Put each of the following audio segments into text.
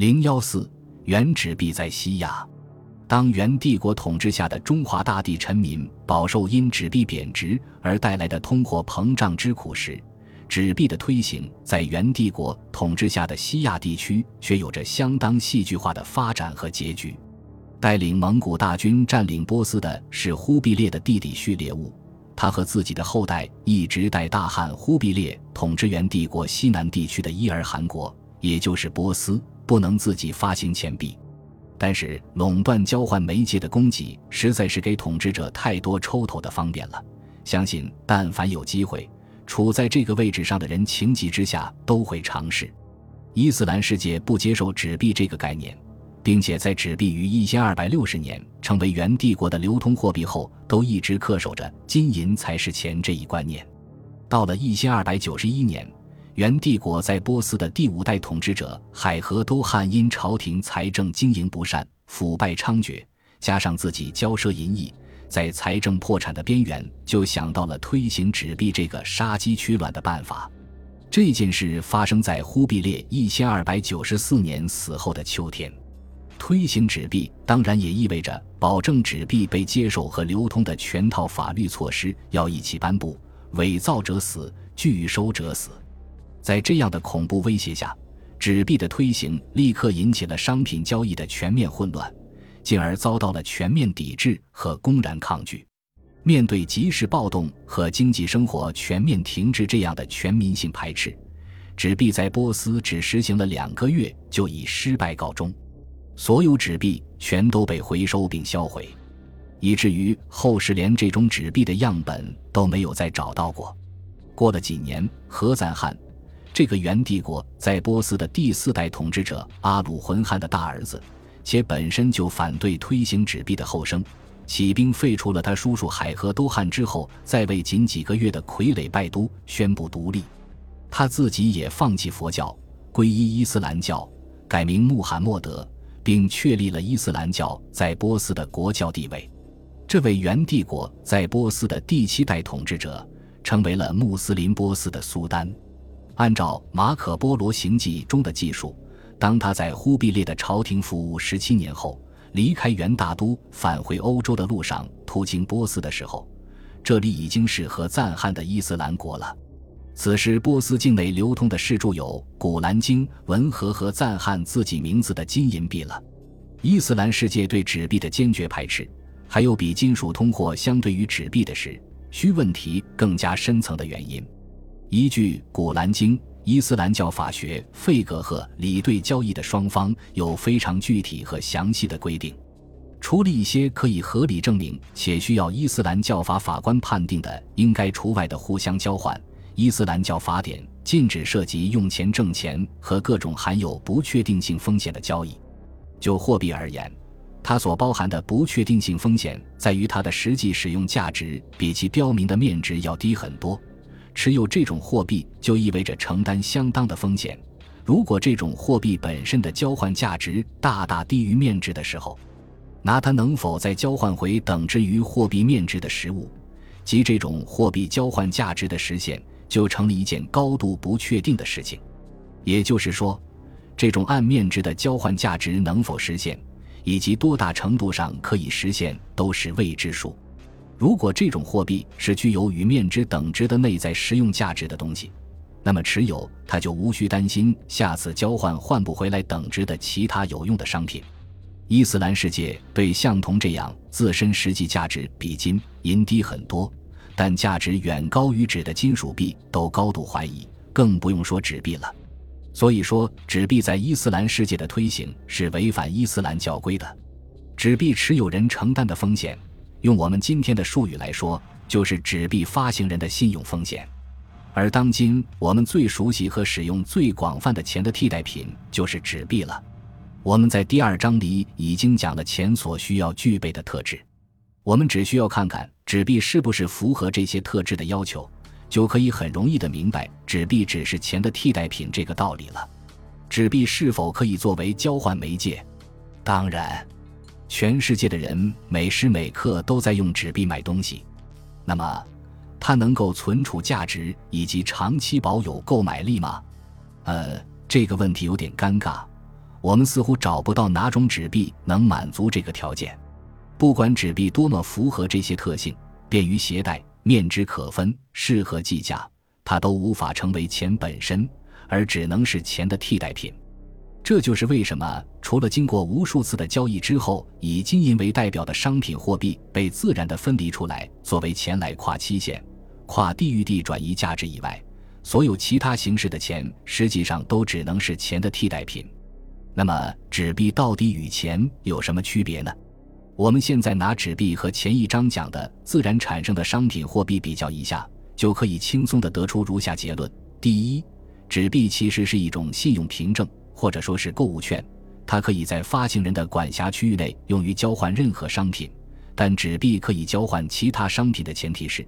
零幺四，原纸币在西亚。当元帝国统治下的中华大地臣民饱受因纸币贬值而带来的通货膨胀之苦时，纸币的推行在元帝国统治下的西亚地区却有着相当戏剧化的发展和结局。带领蒙古大军占领波斯的是忽必烈的弟弟序列兀，他和自己的后代一直代大汉忽必烈统治元帝国西南地区的伊尔汗国，也就是波斯，不能自己发行钱币。但是垄断交换媒介的供给实在是给统治者太多抽头的方便了。相信但凡有机会，处在这个位置上的人情急之下都会尝试。伊斯兰世界不接受纸币这个概念，并且在纸币于一千二百六十年成为元帝国的流通货币后，都一直恪守着金银才是钱这一观念。到了一千二百九十一年。元帝国在波斯的第五代统治者海河都汗因朝廷财政经营不善、腐败猖獗，加上自己骄奢淫逸，在财政破产的边缘，就想到了推行纸币这个杀鸡取卵的办法。这件事发生在忽必烈一千二百九十四年死后的秋天。推行纸币当然也意味着保证纸币被接受和流通的全套法律措施要一起颁布：伪造者死，拒收者死。在这样的恐怖威胁下，纸币的推行立刻引起了商品交易的全面混乱，进而遭到了全面抵制和公然抗拒。面对即时暴动和经济生活全面停滞这样的全民性排斥，纸币在波斯只实行了两个月就以失败告终，所有纸币全都被回收并销毁，以至于后世连这种纸币的样本都没有再找到过。过了几年，何赞汗。这个元帝国在波斯的第四代统治者阿鲁浑汗的大儿子，且本身就反对推行纸币的后生，起兵废除了他叔叔海河都汗之后在位仅几个月的傀儡拜都，宣布独立。他自己也放弃佛教，皈依伊斯兰教，改名穆罕默德，并确立了伊斯兰教在波斯的国教地位。这位元帝国在波斯的第七代统治者，成为了穆斯林波斯的苏丹。按照《马可·波罗行记》中的记述，当他在忽必烈的朝廷服务十七年后，离开元大都返回欧洲的路上，途经波斯的时候，这里已经是和赞汉的伊斯兰国了。此时，波斯境内流通的是著有《古兰经》文和和赞汉自己名字的金银币了。伊斯兰世界对纸币的坚决排斥，还有比金属通货相对于纸币的是需问题更加深层的原因。依据《古兰经》，伊斯兰教法学费格和理对交易的双方有非常具体和详细的规定。除了一些可以合理证明且需要伊斯兰教法法官判定的应该除外的互相交换，伊斯兰教法典禁止涉及用钱挣钱和各种含有不确定性风险的交易。就货币而言，它所包含的不确定性风险在于它的实际使用价值比其标明的面值要低很多。持有这种货币就意味着承担相当的风险。如果这种货币本身的交换价值大大低于面值的时候，拿它能否再交换回等值于货币面值的实物，即这种货币交换价值的实现，就成了一件高度不确定的事情。也就是说，这种按面值的交换价值能否实现，以及多大程度上可以实现，都是未知数。如果这种货币是具有与面值等值的内在实用价值的东西，那么持有它就无需担心下次交换换不回来等值的其他有用的商品。伊斯兰世界对像铜这样自身实际价值比金银低很多，但价值远高于纸的金属币都高度怀疑，更不用说纸币了。所以说，纸币在伊斯兰世界的推行是违反伊斯兰教规的。纸币持有人承担的风险。用我们今天的术语来说，就是纸币发行人的信用风险。而当今我们最熟悉和使用最广泛的钱的替代品就是纸币了。我们在第二章里已经讲了钱所需要具备的特质，我们只需要看看纸币是不是符合这些特质的要求，就可以很容易的明白纸币只是钱的替代品这个道理了。纸币是否可以作为交换媒介？当然。全世界的人每时每刻都在用纸币买东西，那么它能够存储价值以及长期保有购买力吗？呃，这个问题有点尴尬。我们似乎找不到哪种纸币能满足这个条件。不管纸币多么符合这些特性，便于携带、面值可分、适合计价，它都无法成为钱本身，而只能是钱的替代品。这就是为什么，除了经过无数次的交易之后，以金银为代表的商品货币被自然的分离出来，作为钱来跨期限、跨地域地转移价值以外，所有其他形式的钱实际上都只能是钱的替代品。那么，纸币到底与钱有什么区别呢？我们现在拿纸币和前一章讲的自然产生的商品货币比较一下，就可以轻松地得出如下结论：第一，纸币其实是一种信用凭证，或者说是购物券，它可以在发行人的管辖区域内用于交换任何商品。但纸币可以交换其他商品的前提是，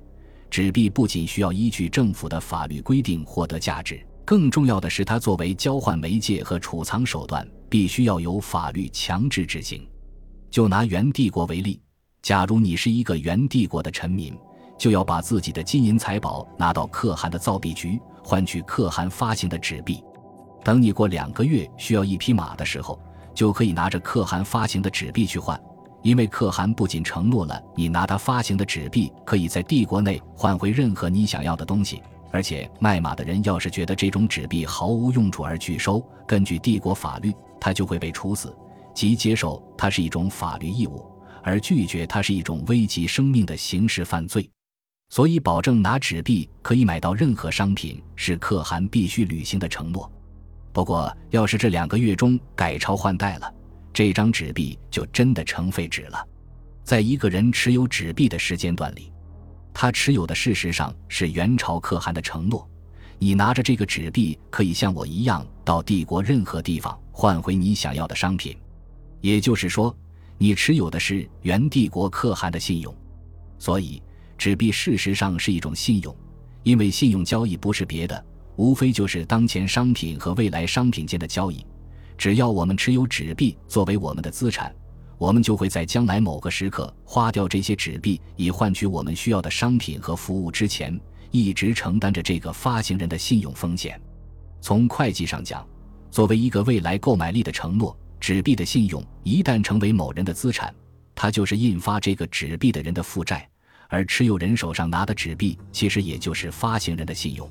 纸币不仅需要依据政府的法律规定获得价值。更重要的是，它作为交换媒介和储藏手段，必须要有法律强制执行。就拿元帝国为例，假如你是一个元帝国的臣民，就要把自己的金银财宝拿到可汗的造币局，换取可汗发行的纸币。等你过两个月需要一匹马的时候，就可以拿着可汗发行的纸币去换，因为可汗不仅承诺了你拿他发行的纸币可以在帝国内换回任何你想要的东西。而且卖马的人要是觉得这种纸币毫无用处而拒收，根据帝国法律，他就会被处死。即接受它是一种法律义务，而拒绝它是一种危及生命的刑事犯罪。所以，保证拿纸币可以买到任何商品是可汗必须履行的承诺。不过，要是这两个月中改朝换代了，这张纸币就真的成废纸了。在一个人持有纸币的时间段里。他持有的事实上是元朝可汗的承诺，你拿着这个纸币可以像我一样到帝国任何地方换回你想要的商品，也就是说，你持有的是元帝国可汗的信用。所以，纸币事实上是一种信用，因为信用交易不是别的，无非就是当前商品和未来商品间的交易。只要我们持有纸币作为我们的资产。我们就会在将来某个时刻花掉这些纸币，以换取我们需要的商品和服务之前，一直承担着这个发行人的信用风险。从会计上讲，作为一个未来购买力的承诺，纸币的信用一旦成为某人的资产，它就是印发这个纸币的人的负债，而持有人手上拿的纸币其实也就是发行人的信用。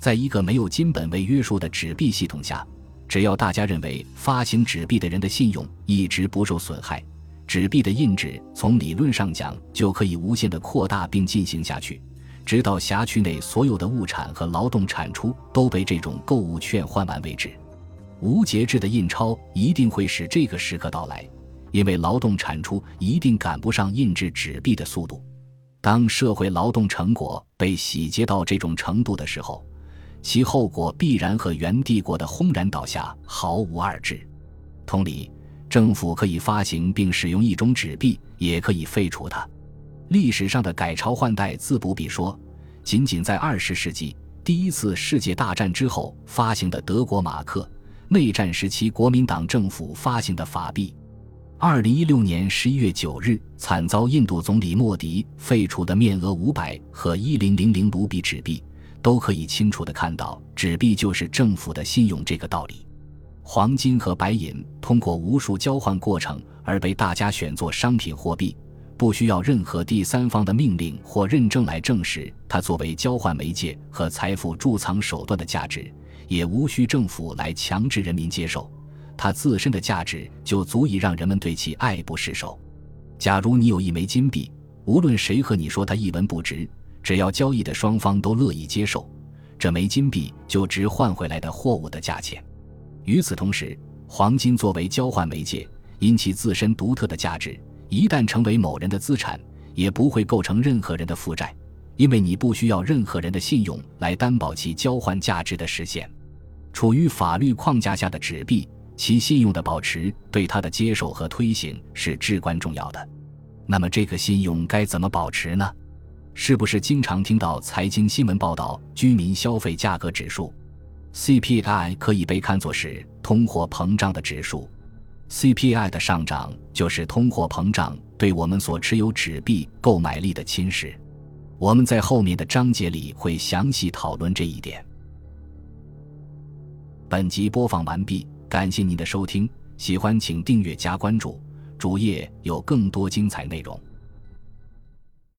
在一个没有金本位约束的纸币系统下。只要大家认为发行纸币的人的信用一直不受损害，纸币的印制从理论上讲就可以无限的扩大并进行下去，直到辖区内所有的物产和劳动产出都被这种购物券换完为止。无节制的印钞一定会使这个时刻到来，因为劳动产出一定赶不上印制纸币的速度。当社会劳动成果被洗劫到这种程度的时候。其后果必然和元帝国的轰然倒下毫无二致。同理，政府可以发行并使用一种纸币，也可以废除它。历史上的改朝换代自不必说，仅仅在二十世纪第一次世界大战之后发行的德国马克，内战时期国民党政府发行的法币，二零一六年十一月九日惨遭印度总理莫迪废除的面额五百和一零零零卢比纸币。都可以清楚地看到，纸币就是政府的信用这个道理。黄金和白银通过无数交换过程而被大家选作商品货币，不需要任何第三方的命令或认证来证实它作为交换媒介和财富贮藏手段的价值，也无需政府来强制人民接受，它自身的价值就足以让人们对其爱不释手。假如你有一枚金币，无论谁和你说它一文不值。只要交易的双方都乐意接受，这枚金币就值换回来的货物的价钱。与此同时，黄金作为交换媒介，因其自身独特的价值，一旦成为某人的资产，也不会构成任何人的负债，因为你不需要任何人的信用来担保其交换价值的实现。处于法律框架下的纸币，其信用的保持对它的接受和推行是至关重要的。那么，这个信用该怎么保持呢？是不是经常听到财经新闻报道居民消费价格指数？CPI 可以被看作是通货膨胀的指数，CPI 的上涨就是通货膨胀对我们所持有纸币购买力的侵蚀。我们在后面的章节里会详细讨论这一点。本集播放完毕，感谢您的收听，喜欢请订阅加关注，主页有更多精彩内容。